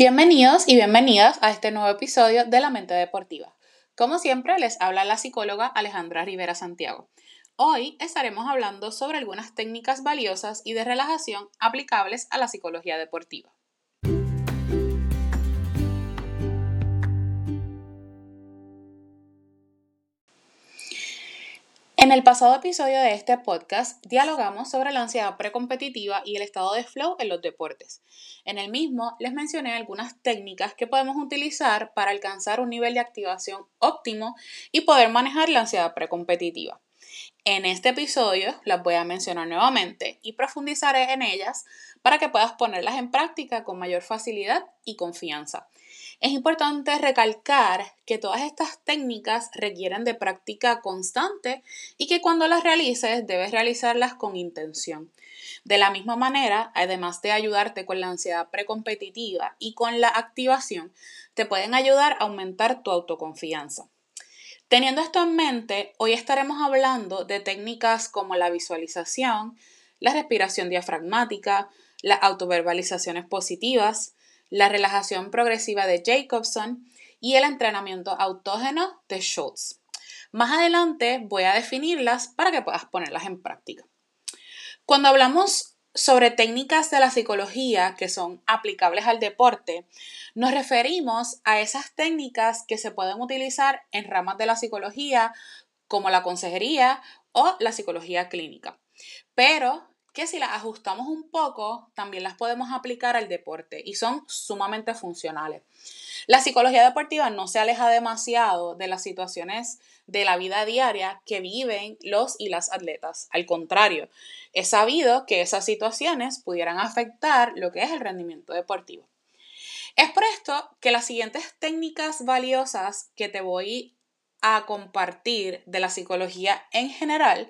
Bienvenidos y bienvenidas a este nuevo episodio de La Mente Deportiva. Como siempre, les habla la psicóloga Alejandra Rivera Santiago. Hoy estaremos hablando sobre algunas técnicas valiosas y de relajación aplicables a la psicología deportiva. En el pasado episodio de este podcast dialogamos sobre la ansiedad precompetitiva y el estado de flow en los deportes. En el mismo les mencioné algunas técnicas que podemos utilizar para alcanzar un nivel de activación óptimo y poder manejar la ansiedad precompetitiva. En este episodio las voy a mencionar nuevamente y profundizaré en ellas para que puedas ponerlas en práctica con mayor facilidad y confianza. Es importante recalcar que todas estas técnicas requieren de práctica constante y que cuando las realices debes realizarlas con intención. De la misma manera, además de ayudarte con la ansiedad precompetitiva y con la activación, te pueden ayudar a aumentar tu autoconfianza. Teniendo esto en mente, hoy estaremos hablando de técnicas como la visualización, la respiración diafragmática, las autoverbalizaciones positivas, la relajación progresiva de Jacobson y el entrenamiento autógeno de Schultz. Más adelante voy a definirlas para que puedas ponerlas en práctica. Cuando hablamos sobre técnicas de la psicología que son aplicables al deporte, nos referimos a esas técnicas que se pueden utilizar en ramas de la psicología como la consejería o la psicología clínica. Pero que si las ajustamos un poco, también las podemos aplicar al deporte y son sumamente funcionales. La psicología deportiva no se aleja demasiado de las situaciones de la vida diaria que viven los y las atletas. Al contrario, es sabido que esas situaciones pudieran afectar lo que es el rendimiento deportivo. Es por esto que las siguientes técnicas valiosas que te voy a compartir de la psicología en general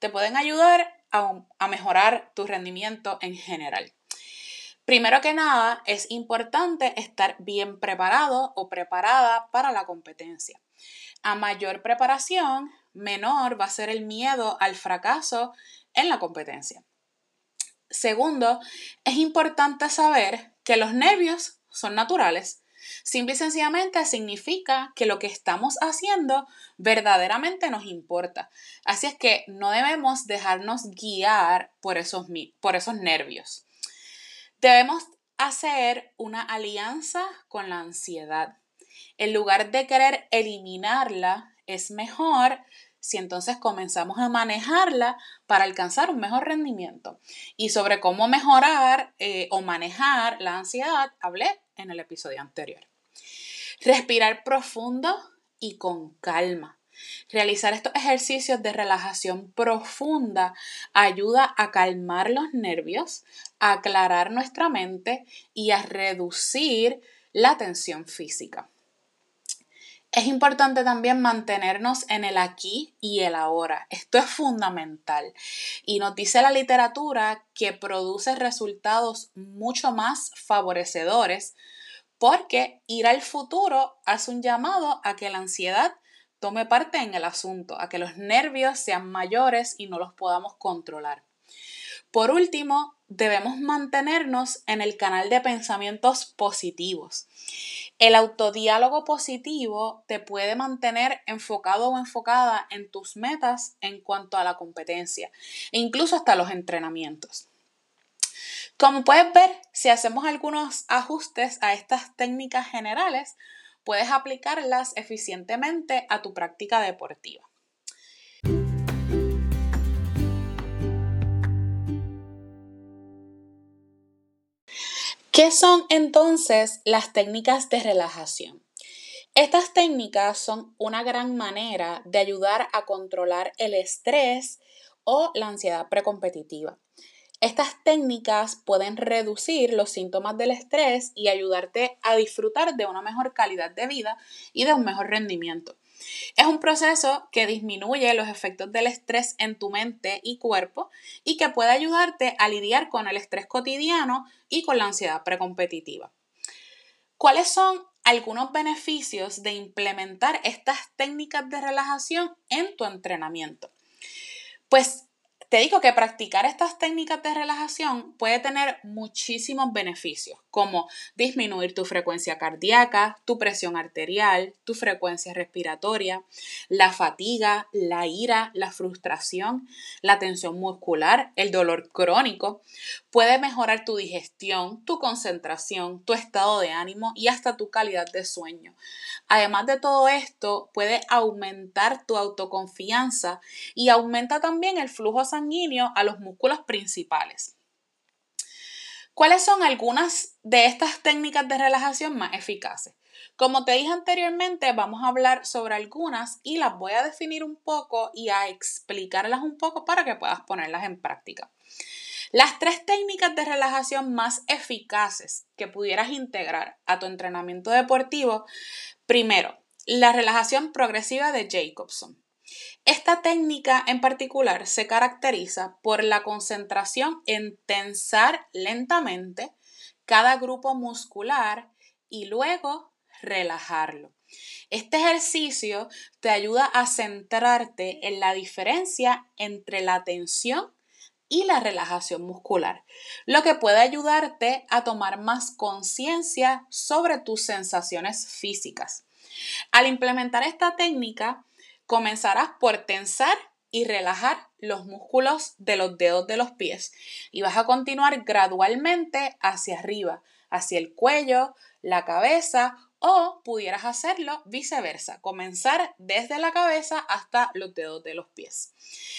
te pueden ayudar a, mejorar tu rendimiento en general. Primero que nada, es importante estar bien preparado o preparada para la competencia. A mayor preparación, menor va a ser el miedo al fracaso en la competencia. Segundo, es importante saber que los nervios son naturales Simple y sencillamente significa que lo que estamos haciendo verdaderamente nos importa. Así es que no debemos dejarnos guiar por esos, por esos nervios. Debemos hacer una alianza con la ansiedad. En lugar de querer eliminarla, es mejor si entonces comenzamos a manejarla para alcanzar un mejor rendimiento. Y sobre cómo mejorar eh, o manejar la ansiedad, hablé en el episodio anterior. Respirar profundo y con calma. Realizar estos ejercicios de relajación profunda ayuda a calmar los nervios, a aclarar nuestra mente y a reducir la tensión física. Es importante también mantenernos en el aquí y el ahora. Esto es fundamental. Y nos dice la literatura que produce resultados mucho más favorecedores porque ir al futuro hace un llamado a que la ansiedad tome parte en el asunto, a que los nervios sean mayores y no los podamos controlar. Por último, debemos mantenernos en el canal de pensamientos positivos. El autodiálogo positivo te puede mantener enfocado o enfocada en tus metas en cuanto a la competencia e incluso hasta los entrenamientos. Como puedes ver, si hacemos algunos ajustes a estas técnicas generales, puedes aplicarlas eficientemente a tu práctica deportiva. ¿Qué son entonces las técnicas de relajación? Estas técnicas son una gran manera de ayudar a controlar el estrés o la ansiedad precompetitiva. Estas técnicas pueden reducir los síntomas del estrés y ayudarte a disfrutar de una mejor calidad de vida y de un mejor rendimiento. Es un proceso que disminuye los efectos del estrés en tu mente y cuerpo y que puede ayudarte a lidiar con el estrés cotidiano y con la ansiedad precompetitiva. ¿Cuáles son algunos beneficios de implementar estas técnicas de relajación en tu entrenamiento? Pues te digo que practicar estas técnicas de relajación puede tener muchísimos beneficios, como disminuir tu frecuencia cardíaca, tu presión arterial, tu frecuencia respiratoria, la fatiga, la ira, la frustración, la tensión muscular, el dolor crónico. Puede mejorar tu digestión, tu concentración, tu estado de ánimo y hasta tu calidad de sueño. Además de todo esto, puede aumentar tu autoconfianza y aumenta también el flujo sanguíneo a los músculos principales. ¿Cuáles son algunas de estas técnicas de relajación más eficaces? Como te dije anteriormente, vamos a hablar sobre algunas y las voy a definir un poco y a explicarlas un poco para que puedas ponerlas en práctica. Las tres técnicas de relajación más eficaces que pudieras integrar a tu entrenamiento deportivo, primero, la relajación progresiva de Jacobson. Esta técnica en particular se caracteriza por la concentración en tensar lentamente cada grupo muscular y luego relajarlo. Este ejercicio te ayuda a centrarte en la diferencia entre la tensión y la relajación muscular, lo que puede ayudarte a tomar más conciencia sobre tus sensaciones físicas. Al implementar esta técnica, comenzarás por tensar y relajar los músculos de los dedos de los pies y vas a continuar gradualmente hacia arriba, hacia el cuello, la cabeza o pudieras hacerlo viceversa, comenzar desde la cabeza hasta los dedos de los pies.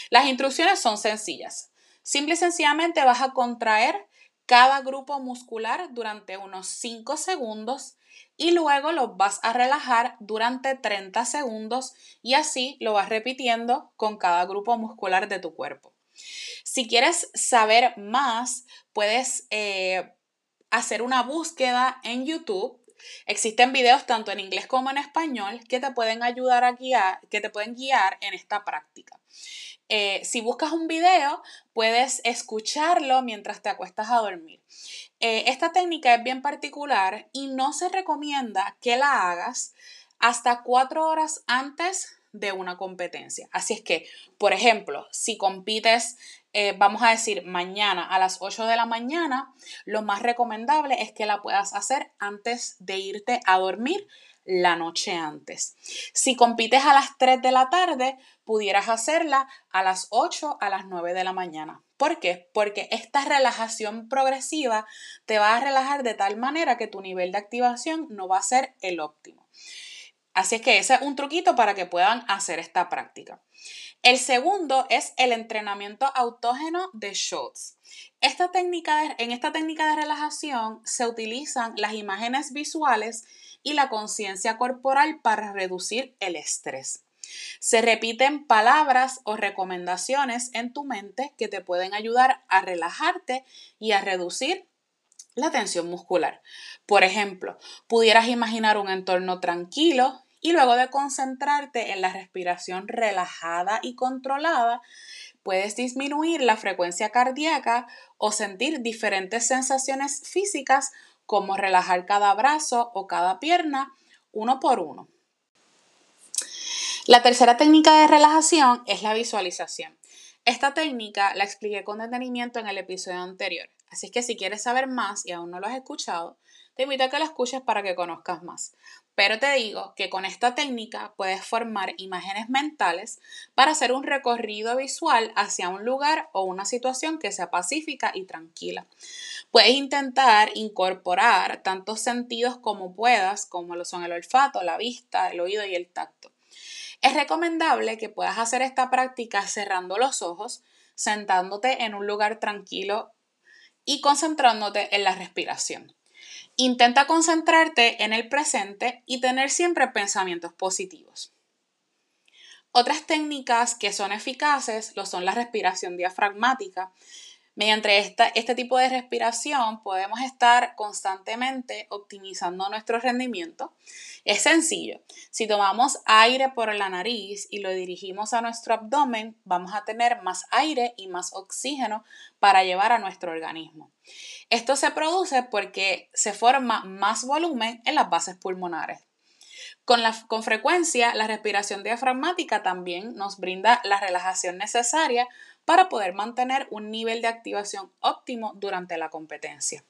Las instrucciones son sencillas. Simple y sencillamente vas a contraer cada grupo muscular durante unos 5 segundos y luego los vas a relajar durante 30 segundos y así lo vas repitiendo con cada grupo muscular de tu cuerpo. Si quieres saber más, puedes eh, hacer una búsqueda en YouTube. Existen videos tanto en inglés como en español que te pueden ayudar a guiar, que te pueden guiar en esta práctica. Eh, si buscas un video, puedes escucharlo mientras te acuestas a dormir. Eh, esta técnica es bien particular y no se recomienda que la hagas hasta cuatro horas antes de una competencia. Así es que, por ejemplo, si compites, eh, vamos a decir, mañana a las 8 de la mañana, lo más recomendable es que la puedas hacer antes de irte a dormir la noche antes. Si compites a las 3 de la tarde, pudieras hacerla a las 8 a las 9 de la mañana. ¿Por qué? Porque esta relajación progresiva te va a relajar de tal manera que tu nivel de activación no va a ser el óptimo. Así es que ese es un truquito para que puedan hacer esta práctica. El segundo es el entrenamiento autógeno de Schultz. Esta técnica en esta técnica de relajación se utilizan las imágenes visuales y la conciencia corporal para reducir el estrés. Se repiten palabras o recomendaciones en tu mente que te pueden ayudar a relajarte y a reducir la tensión muscular. Por ejemplo, pudieras imaginar un entorno tranquilo y luego de concentrarte en la respiración relajada y controlada, puedes disminuir la frecuencia cardíaca o sentir diferentes sensaciones físicas como relajar cada brazo o cada pierna uno por uno. La tercera técnica de relajación es la visualización. Esta técnica la expliqué con detenimiento en el episodio anterior, así que si quieres saber más y aún no lo has escuchado, te invito a que la escuches para que conozcas más. Pero te digo que con esta técnica puedes formar imágenes mentales para hacer un recorrido visual hacia un lugar o una situación que sea pacífica y tranquila. Puedes intentar incorporar tantos sentidos como puedas, como lo son el olfato, la vista, el oído y el tacto. Es recomendable que puedas hacer esta práctica cerrando los ojos, sentándote en un lugar tranquilo y concentrándote en la respiración. Intenta concentrarte en el presente y tener siempre pensamientos positivos. Otras técnicas que son eficaces lo son la respiración diafragmática, Mediante este tipo de respiración podemos estar constantemente optimizando nuestro rendimiento. Es sencillo. Si tomamos aire por la nariz y lo dirigimos a nuestro abdomen, vamos a tener más aire y más oxígeno para llevar a nuestro organismo. Esto se produce porque se forma más volumen en las bases pulmonares. Con, la, con frecuencia, la respiración diafragmática también nos brinda la relajación necesaria para poder mantener un nivel de activación óptimo durante la competencia.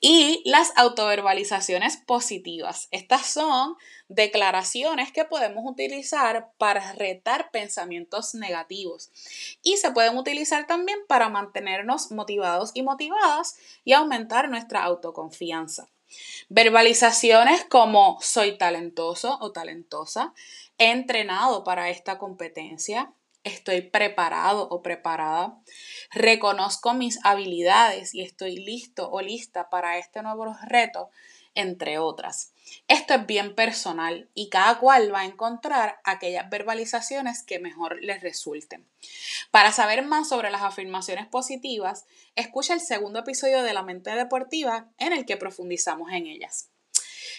Y las autoverbalizaciones positivas. Estas son declaraciones que podemos utilizar para retar pensamientos negativos y se pueden utilizar también para mantenernos motivados y motivadas y aumentar nuestra autoconfianza. Verbalizaciones como soy talentoso o talentosa, he entrenado para esta competencia, estoy preparado o preparada, reconozco mis habilidades y estoy listo o lista para este nuevo reto, entre otras. Esto es bien personal y cada cual va a encontrar aquellas verbalizaciones que mejor les resulten. Para saber más sobre las afirmaciones positivas, escucha el segundo episodio de La mente deportiva en el que profundizamos en ellas.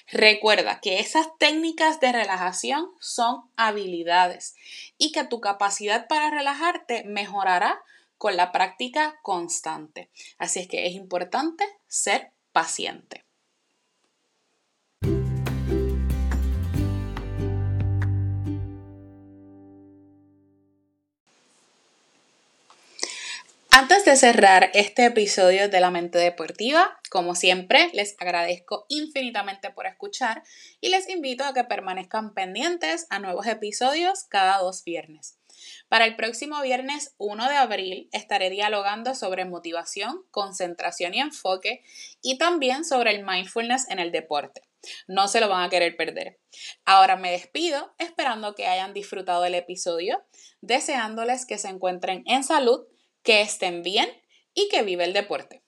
Recuerda que esas técnicas de relajación son habilidades y que tu capacidad para relajarte mejorará con la práctica constante. Así es que es importante ser paciente. Antes de cerrar este episodio de la mente deportiva, como siempre, les agradezco infinitamente por escuchar y les invito a que permanezcan pendientes a nuevos episodios cada dos viernes. Para el próximo viernes 1 de abril estaré dialogando sobre motivación, concentración y enfoque y también sobre el mindfulness en el deporte. No se lo van a querer perder. Ahora me despido esperando que hayan disfrutado el episodio, deseándoles que se encuentren en salud que estén bien y que vive el deporte.